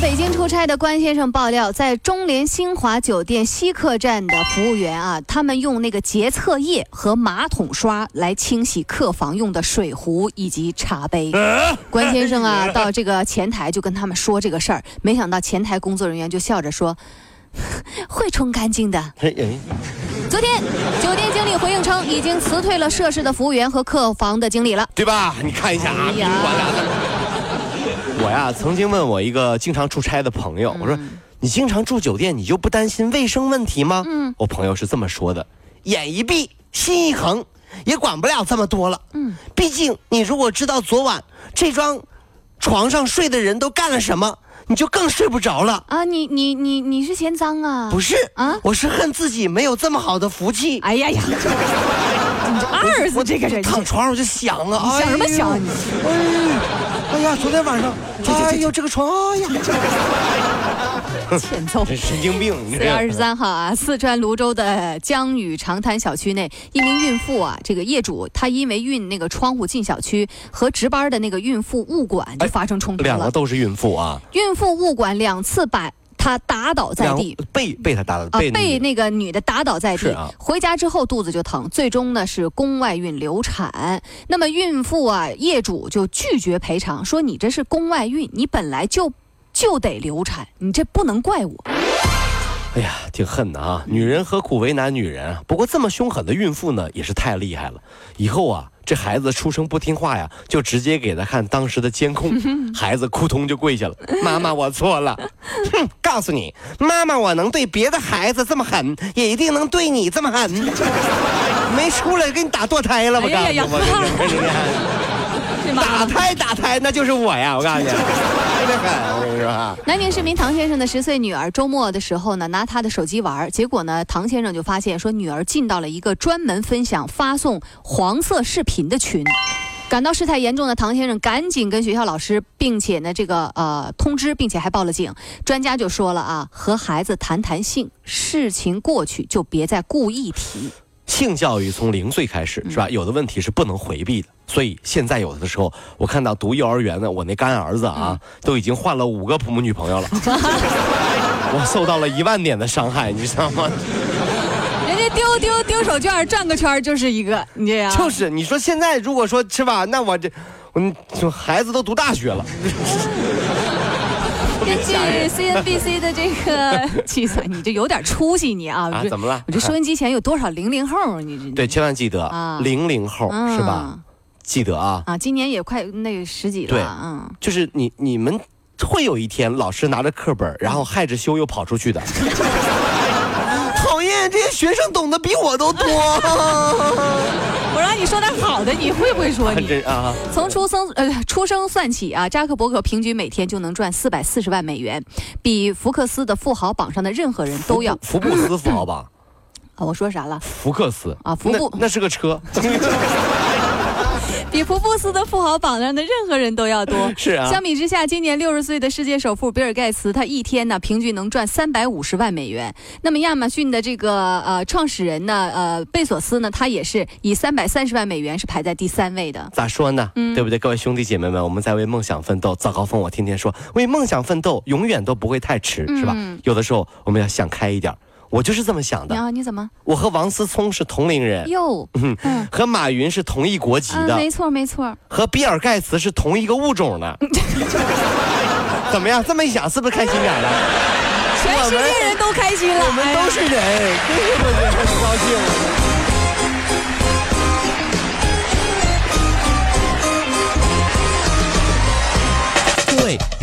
到北京出差的关先生爆料，在中联新华酒店西客站的服务员啊，他们用那个洁厕液和马桶刷来清洗客房用的水壶以及茶杯。关先生啊，到这个前台就跟他们说这个事儿，没想到前台工作人员就笑着说。会冲干净的。昨天，酒店经理回应称，已经辞退了涉事的服务员和客房的经理了，对吧？你看一下啊。我呀，曾经问我一个经常出差的朋友，我说：“你经常住酒店，你就不担心卫生问题吗？”嗯，我朋友是这么说的：“眼一闭，心一横，也管不了这么多了。嗯，毕竟你如果知道昨晚这张床上睡的人都干了什么。”你就更睡不着了啊！你你你你是嫌脏啊？不是啊，我是恨自己没有这么好的福气。哎呀呀，二子这个人躺床上我就想啊，想什么想你？哎呀，昨天晚上，哎呦，这个床，哎呀。欠揍！神经病！四月二十三号啊，四川泸州的江宇长滩小区内，一名孕妇啊，这个业主他因为运那个窗户进小区，和值班的那个孕妇物管就发生冲突了。两个都是孕妇啊！孕妇物管两次把她打倒在地，被被他打倒，被被那个女的打倒在地。回家之后肚子就疼，最终呢是宫外孕流产。那么孕妇啊，业主就拒绝赔偿，说你这是宫外孕，你本来就。就得流产，你这不能怪我。哎呀，挺恨的啊！女人何苦为难女人啊？不过这么凶狠的孕妇呢，也是太厉害了。以后啊，这孩子出生不听话呀，就直接给他看当时的监控，孩子扑通就跪下了。妈妈，我错了。哼，告诉你，妈妈，我能对别的孩子这么狠，也一定能对你这么狠。没出来给你打堕胎了，我告诉你，我。打胎打胎，那就是我呀！我告诉你，南宁市民唐先生的十岁女儿周末的时候呢，拿他的手机玩，结果呢，唐先生就发现说女儿进到了一个专门分享发送黄色视频的群，感到事态严重的唐先生赶紧跟学校老师，并且呢这个呃通知，并且还报了警。专家就说了啊，和孩子谈谈性，事情过去就别再故意提。性教育从零岁开始是吧？有的问题是不能回避的，所以现在有的时候，我看到读幼儿园的我那干儿子啊，都已经换了五个普母女朋友了，我受到了一万点的伤害，你知道吗？人家丢丢丢手绢转个圈就是一个，你这样就是你说现在如果说是吧，那我这我就孩子都读大学了。根据 CNBC 的这个 计算，你这有点出息，你啊？啊，怎么了？我这收音机前有多少零零后？你这对，千万记得啊，零零后是吧？记得啊！啊，今年也快那个十几了，对嗯，就是你你们会有一天，老师拿着课本，然后害着羞又跑出去的。讨厌，这些学生懂得比我都多。我让你说点好的，你会不会说你啊？从出生呃出生算起啊，扎克伯格平均每天就能赚四百四十万美元，比福克斯的富豪榜上的任何人都要。福布斯富豪榜 啊，我说啥了？福克斯啊，福布那是个车。比福布斯的富豪榜上的任何人都要多。是啊。相比之下，今年六十岁的世界首富比尔盖茨，他一天呢平均能赚三百五十万美元。那么亚马逊的这个呃创始人呢，呃贝索斯呢，他也是以三百三十万美元是排在第三位的。咋说呢？嗯，对不对？各位兄弟姐妹们，我们在为梦想奋斗。早高峰，我天天说，为梦想奋斗永远都不会太迟，是吧？有的时候我们要想开一点。我就是这么想的。啊，你怎么？我和王思聪是同龄人。哟，嗯，和马云是同一国籍的。没错，没错。和比尔盖茨是同一个物种的。怎么样？这么一想，是不是开心点了？全世界人都开心了。我们都是人，对不对？很高兴。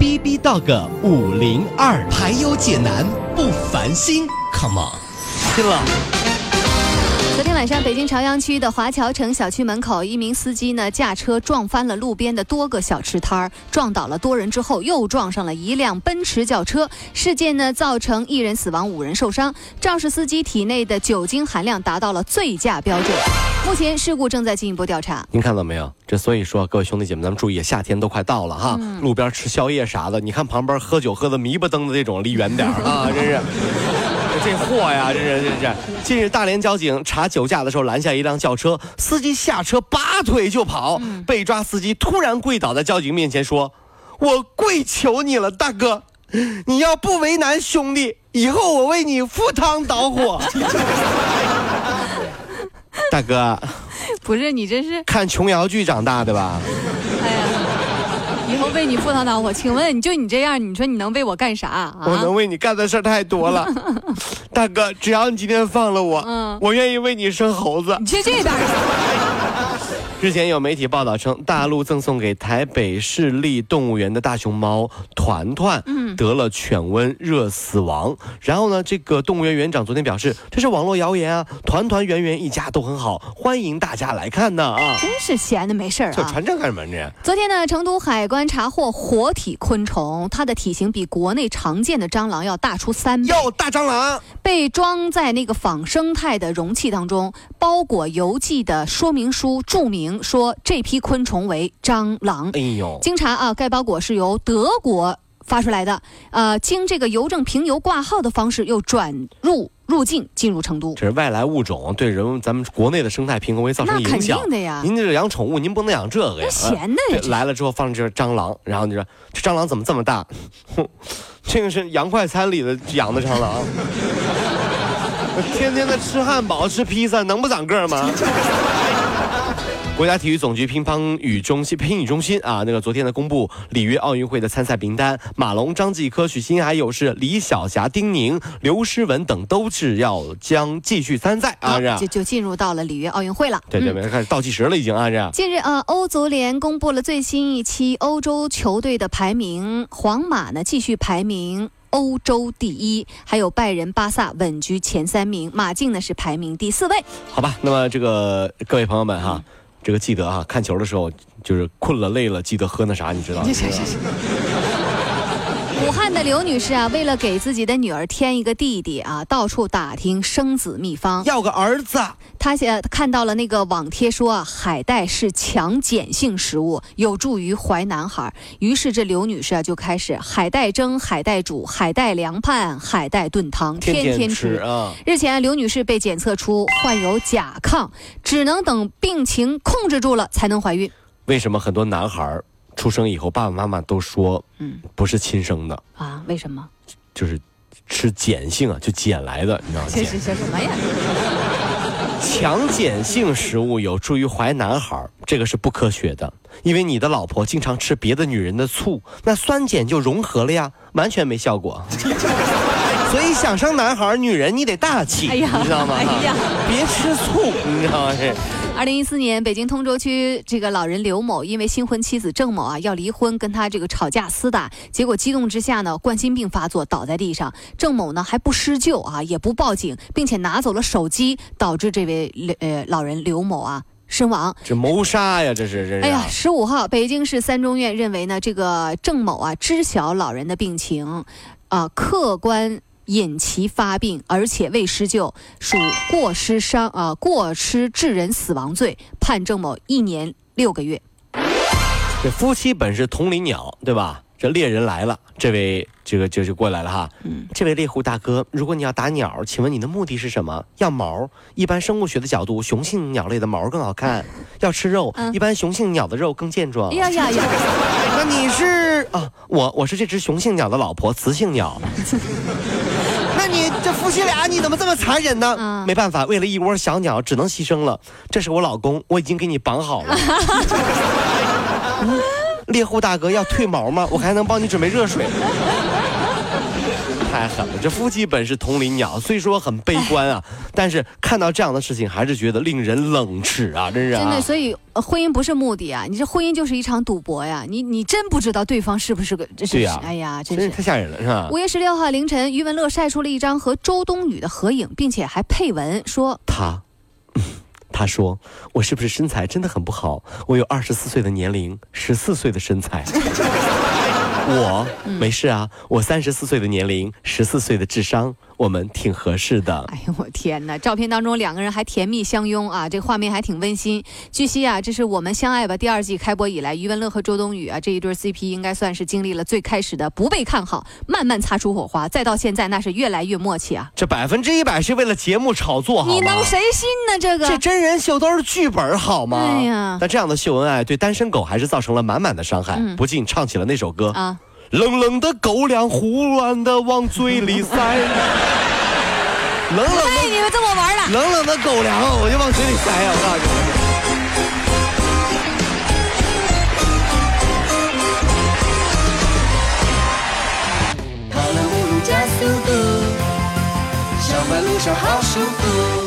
B B Dog 五零二，排忧解难不烦心，Come on。拼了。昨天晚上，北京朝阳区的华侨城小区门口，一名司机呢驾车撞翻了路边的多个小吃摊儿，撞倒了多人之后，又撞上了一辆奔驰轿车。事件呢造成一人死亡，五人受伤。肇事司机体内的酒精含量达到了醉驾标准。目前事故正在进一步调查。您看到没有？这所以说，各位兄弟姐妹，咱们注意，夏天都快到了哈，路边吃宵夜啥的，你看旁边喝酒喝的迷不瞪的这种，离远点儿啊！真是，这货呀，这是这是。近日，大连交警查酒驾的时候拦下一辆轿车，司机下车拔腿就跑，被抓司机突然跪倒在交警面前说：“我跪求你了，大哥，你要不为难兄弟，以后我为你赴汤蹈火。”大哥，不是你这是，看琼瑶剧长大的吧？以后为你赴汤蹈火。请问，你就你这样，你说你能为我干啥啊？我能为你干的事儿太多了，大哥，只要你今天放了我，嗯我愿意为你生猴子。你去这边去。之前有媒体报道称，大陆赠送给台北市立动物园的大熊猫团团，嗯得了犬瘟热死亡。然后呢，这个动物园园长昨天表示，这是网络谣言啊，团团圆圆一家都很好，欢迎大家来看呢啊。真是闲的没事儿啊！这传这干什么呢？昨天呢，成都海关查获活体昆虫，它的体型比国内常见的蟑螂要大出三倍，哟，大蟑螂，被装在那个仿生态的容器当中，包裹邮寄的说明书注明说这批昆虫为蟑螂哎。呦，经查啊，该包裹是由德国发出来的，呃，经这个邮政平邮挂号的方式又转入入境进入成都。这是外来物种对人咱们国内的生态平衡会造成那肯影响定的呀您这是养宠物，您不能养这个呀。那闲的呃呀来了之后放这蟑螂，然后你说这蟑螂怎么这么大？哼，这个是洋快餐里的养的蟑螂。天天的吃汉堡、吃披萨，能不长个吗？国家体育总局乒乓与中心乒羽中心啊，那个昨天呢公布里约奥运会的参赛名单，马龙、张继科、许昕还有是李晓霞、丁宁、刘诗雯等都是要将继续参赛啊，是吧就就进入到了里约奥运会了。对对，对开始倒计时了已经啊，这近日啊，欧足联公布了最新一期欧洲球队的排名，皇马呢继续排名。欧洲第一，还有拜仁、巴萨稳居前三名，马竞呢是排名第四位。好吧，那么这个各位朋友们哈，这个记得啊，看球的时候就是困了累了，记得喝那啥，你知道吗？武汉的刘女士啊，为了给自己的女儿添一个弟弟啊，到处打听生子秘方。要个儿子，她呃看到了那个网贴说啊，海带是强碱性食物，有助于怀男孩。于是这刘女士啊就开始海带蒸、海带煮、海带凉拌、海带炖汤，天天天吃啊。日前，刘女士被检测出患有甲亢，只能等病情控制住了才能怀孕。为什么很多男孩儿出生以后，爸爸妈妈都说，嗯不是亲生的，啊？为什么？就是吃碱性啊，就捡来的，你知道吗？这是什么呀？强碱性食物有助于怀男孩，这个是不科学的，因为你的老婆经常吃别的女人的醋，那酸碱就融合了呀，完全没效果。所以想生男孩，女人你得大气，哎呀你知道吗？哎呀别吃醋，你知道吗？是二零一四年，北京通州区这个老人刘某因为新婚妻子郑某啊要离婚，跟他这个吵架厮打，结果激动之下呢，冠心病发作倒在地上。郑某呢还不施救啊，也不报警，并且拿走了手机，导致这位呃老人刘某啊身亡。这谋杀呀，这是这是。哎呀，十五号，北京市三中院认为呢，这个郑某啊知晓老人的病情，啊、客观。引其发病，而且未施救，属过失伤啊、过失致人死亡罪，判郑某一年六个月。这夫妻本是同林鸟，对吧？这猎人来了，这位这个就就过来了哈。嗯，这位猎户大哥，如果你要打鸟，请问你的目的是什么？要毛？一般生物学的角度，雄性鸟类的毛更好看。要吃肉？一般雄性鸟的肉更健壮。呀呀呀！那你是啊？我我是这只雄性鸟的老婆，雌性鸟。这夫妻俩你怎么这么残忍呢？嗯没办法，为了一窝小鸟，只能牺牲了。这是我老公，我已经给你绑好了。嗯 猎户大哥要褪毛吗？我还能帮你准备热水。太狠了！这夫妻本是同林鸟，虽说很悲观啊，但是看到这样的事情，还是觉得令人冷耻啊！真是啊。真的，所以呃婚姻不是目的啊，你这婚姻就是一场赌博呀，你你真不知道对方是不是个，这是哎呀，真是真是太。吓人了，是吧？五月十六号凌晨，余文乐晒出了一张和周冬雨的合影，并且还配文说他，他说我是不是身材真的很不好？我有二十四岁的年龄，十四岁的身材。我？没事啊，我三十四岁的年龄，十四岁的智商，我们挺合适的。哎呦我天哪！照片当中两个人还甜蜜相拥啊，这画面还挺温馨。据悉啊，这是我们相爱吧第二季开播以来，余文乐和周冬雨啊这一对 CP 应该算是经历了最开始的不被看好，慢慢擦出火花，再到现在那是越来越默契啊。这百分之一百是为了节目炒作，好吗你能谁信呢？这个这真人秀都是剧本好吗？哎呀但这样的秀恩爱对单身狗还是造成了满满的伤害，嗯不禁唱起了那首歌。啊，冷冷的狗粮胡乱的往嘴里塞，冷冷的哎，你们这么玩了？冷冷的狗粮，我就往嘴里塞呀！我告诉你。加速度，上班路上好舒服。